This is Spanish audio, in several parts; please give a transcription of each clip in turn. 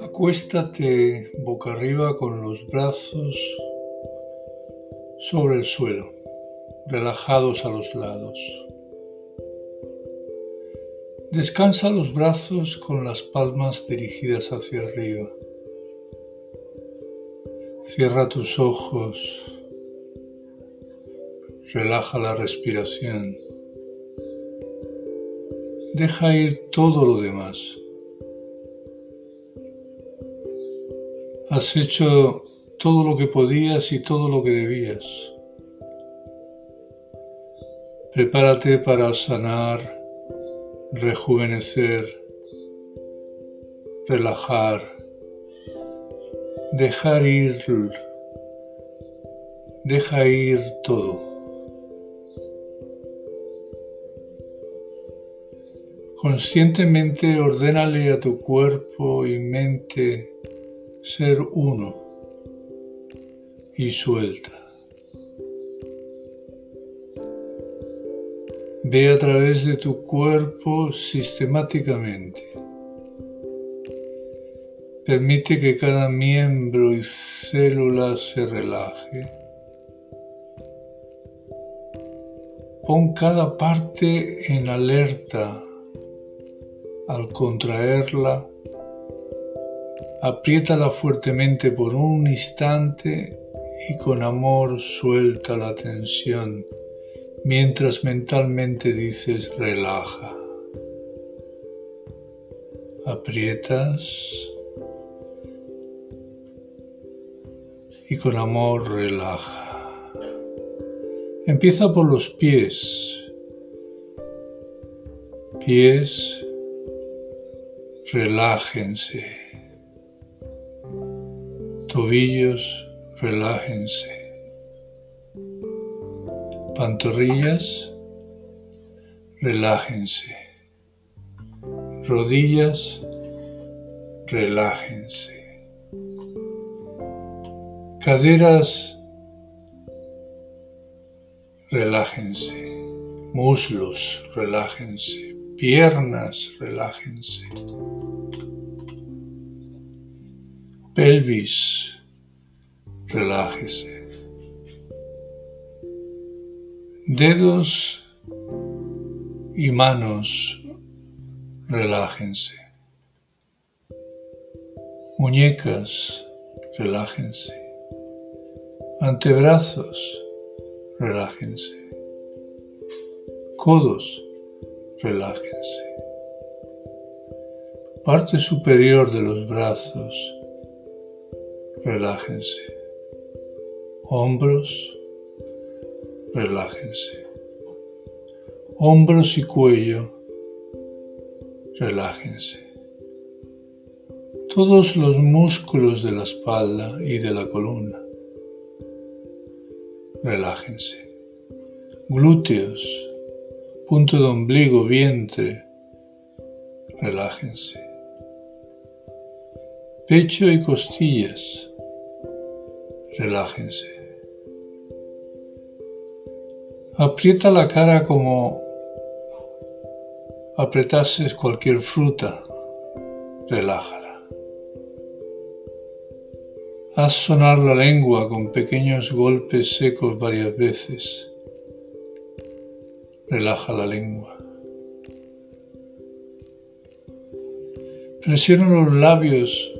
Acuéstate boca arriba con los brazos sobre el suelo, relajados a los lados. Descansa los brazos con las palmas dirigidas hacia arriba. Cierra tus ojos. Relaja la respiración. Deja ir todo lo demás. Has hecho todo lo que podías y todo lo que debías. Prepárate para sanar rejuvenecer, relajar, dejar ir, deja ir todo. Conscientemente ordénale a tu cuerpo y mente ser uno y suelta. Ve a través de tu cuerpo sistemáticamente. Permite que cada miembro y célula se relaje. Pon cada parte en alerta al contraerla. Apriétala fuertemente por un instante y con amor suelta la tensión mientras mentalmente dices relaja. Aprietas y con amor relaja. Empieza por los pies. Pies, relájense. Tobillos, relájense pantorrillas, relájense. Rodillas, relájense. Caderas, relájense. Muslos, relájense. Piernas, relájense. Pelvis, relájese Dedos y manos, relájense. Muñecas, relájense. Antebrazos, relájense. Codos, relájense. Parte superior de los brazos, relájense. Hombros, relájense. Hombros y cuello, relájense. Todos los músculos de la espalda y de la columna, relájense. Glúteos, punto de ombligo, vientre, relájense. Pecho y costillas, relájense. Aprieta la cara como apretases cualquier fruta. Relájala. Haz sonar la lengua con pequeños golpes secos varias veces. Relaja la lengua. Presiona los labios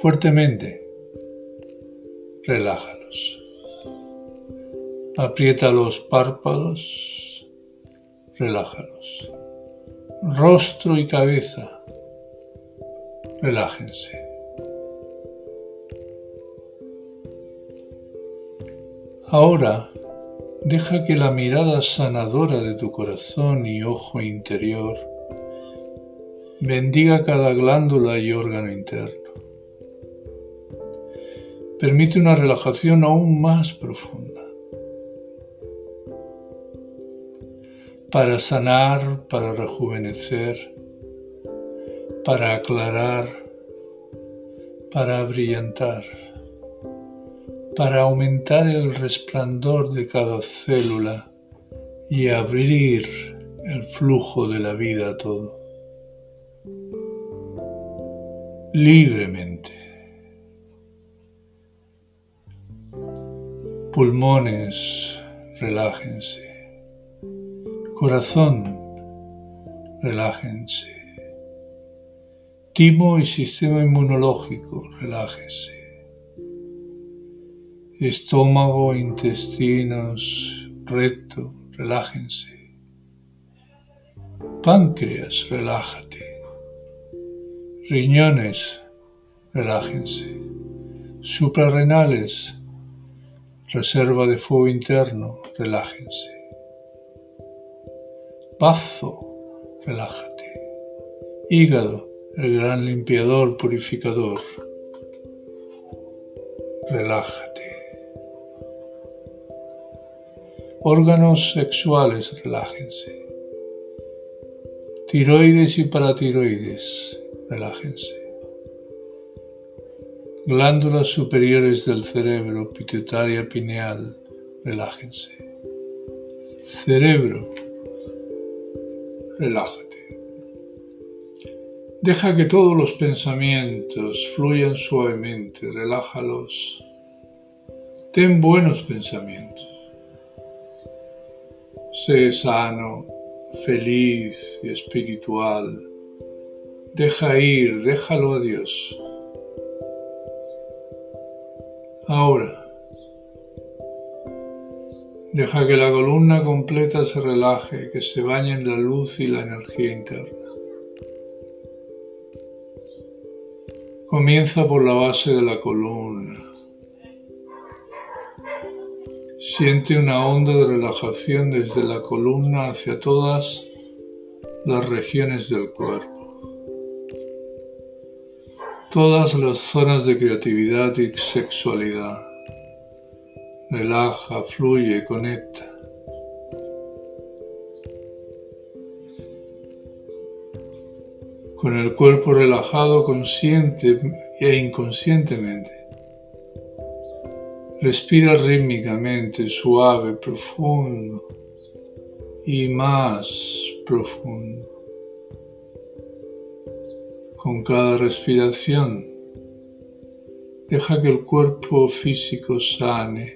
fuertemente. Relájala. Aprieta los párpados, relájalos. Rostro y cabeza, relájense. Ahora deja que la mirada sanadora de tu corazón y ojo interior bendiga cada glándula y órgano interno. Permite una relajación aún más profunda. para sanar, para rejuvenecer, para aclarar, para brillantar, para aumentar el resplandor de cada célula y abrir el flujo de la vida a todo. Libremente. Pulmones, relájense. Corazón, relájense. Timo y sistema inmunológico, relájense. Estómago, intestinos, recto, relájense. Páncreas, relájate. Riñones, relájense. Suprarrenales, reserva de fuego interno, relájense. Bazo, relájate. Hígado, el gran limpiador purificador, relájate. Órganos sexuales, relájense. Tiroides y paratiroides, relájense. Glándulas superiores del cerebro, pituitaria pineal, relájense. Cerebro, relájate. Deja que todos los pensamientos fluyan suavemente, relájalos. Ten buenos pensamientos. Sé sano, feliz y espiritual. Deja ir, déjalo a Dios. Ahora, deja que la columna completa se relaje, que se bañe en la luz y la energía interna. Comienza por la base de la columna. Siente una onda de relajación desde la columna hacia todas las regiones del cuerpo. Todas las zonas de creatividad y sexualidad. Relaja, fluye, conecta. con el cuerpo relajado consciente e inconscientemente. Respira rítmicamente, suave, profundo y más profundo. Con cada respiración, deja que el cuerpo físico sane,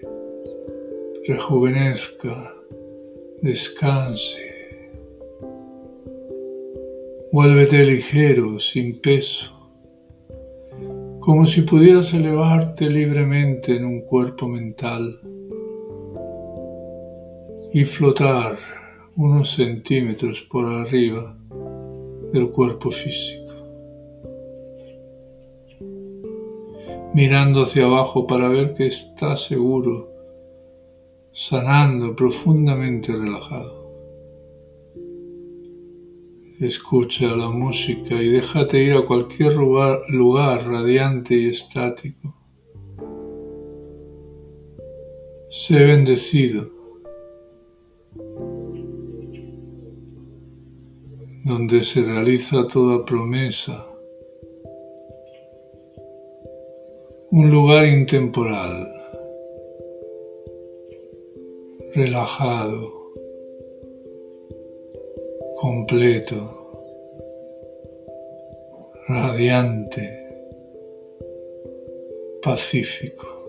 rejuvenezca, descanse. Vuélvete ligero, sin peso, como si pudieras elevarte libremente en un cuerpo mental y flotar unos centímetros por arriba del cuerpo físico, mirando hacia abajo para ver que está seguro, sanando profundamente relajado. Escucha la música y déjate ir a cualquier lugar, radiante y estático. Sé bendecido, donde se realiza toda promesa, un lugar intemporal, relajado. Completo, radiante, pacífico.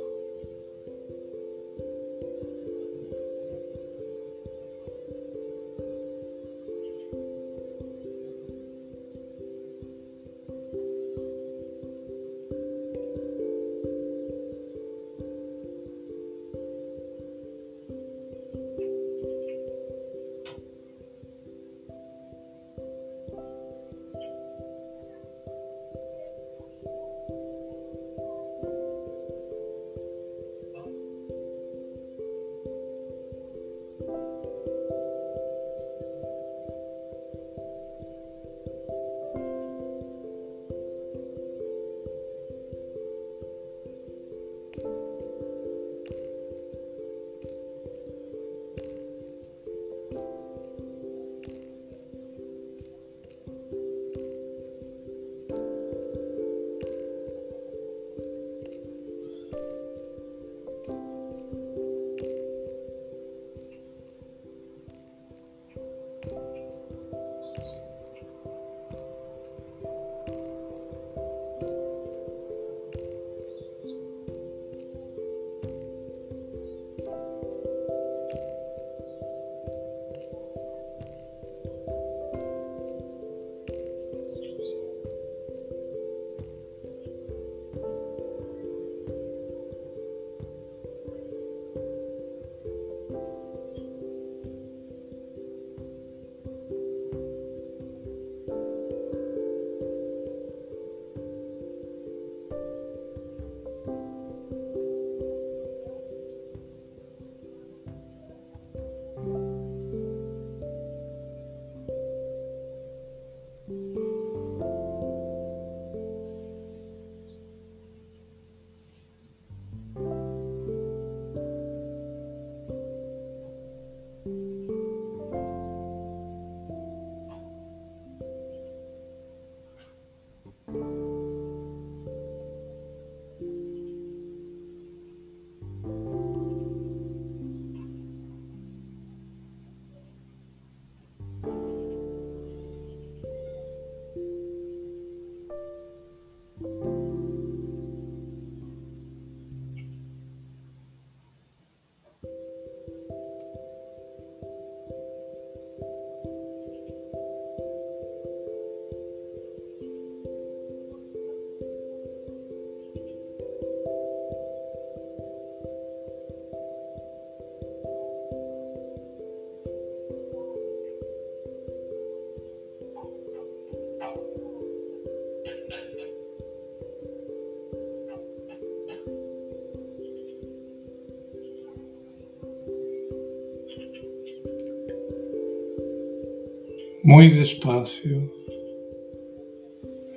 Muy despacio,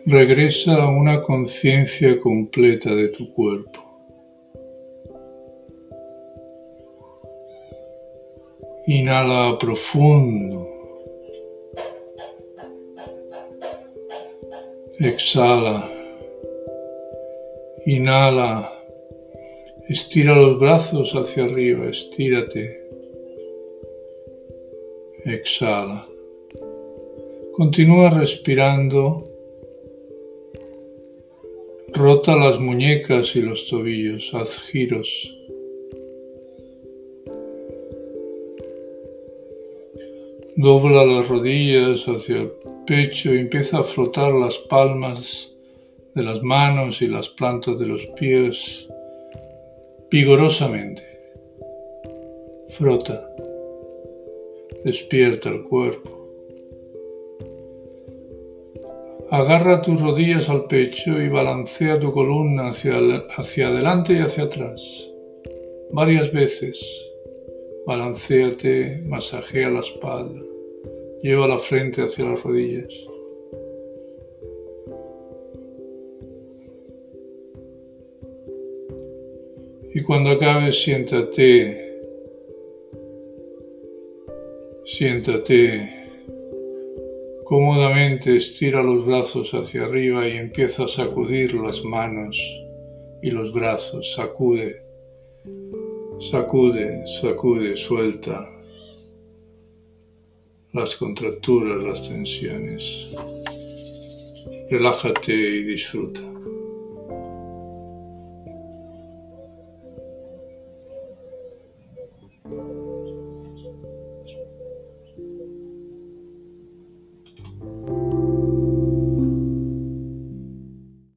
regresa a una conciencia completa de tu cuerpo. Inhala profundo. Exhala. Inhala. Estira los brazos hacia arriba, estírate. Exhala. Continúa respirando. Rota las muñecas y los tobillos, haz giros. Dobla las rodillas hacia el pecho y empieza a frotar las palmas de las manos y las plantas de los pies vigorosamente. Frota. Despierta el cuerpo. Agarra tus rodillas al pecho y balancea tu columna hacia, hacia adelante y hacia atrás. Varias veces. Balancéate, masajea la espalda. Lleva la frente hacia las rodillas. Y cuando acabes, siéntate, siéntate cómodamente, estira los brazos hacia arriba y empieza a sacudir las manos y los brazos, sacude, sacude, sacude, suelta las contracturas, las tensiones. Relájate y disfruta.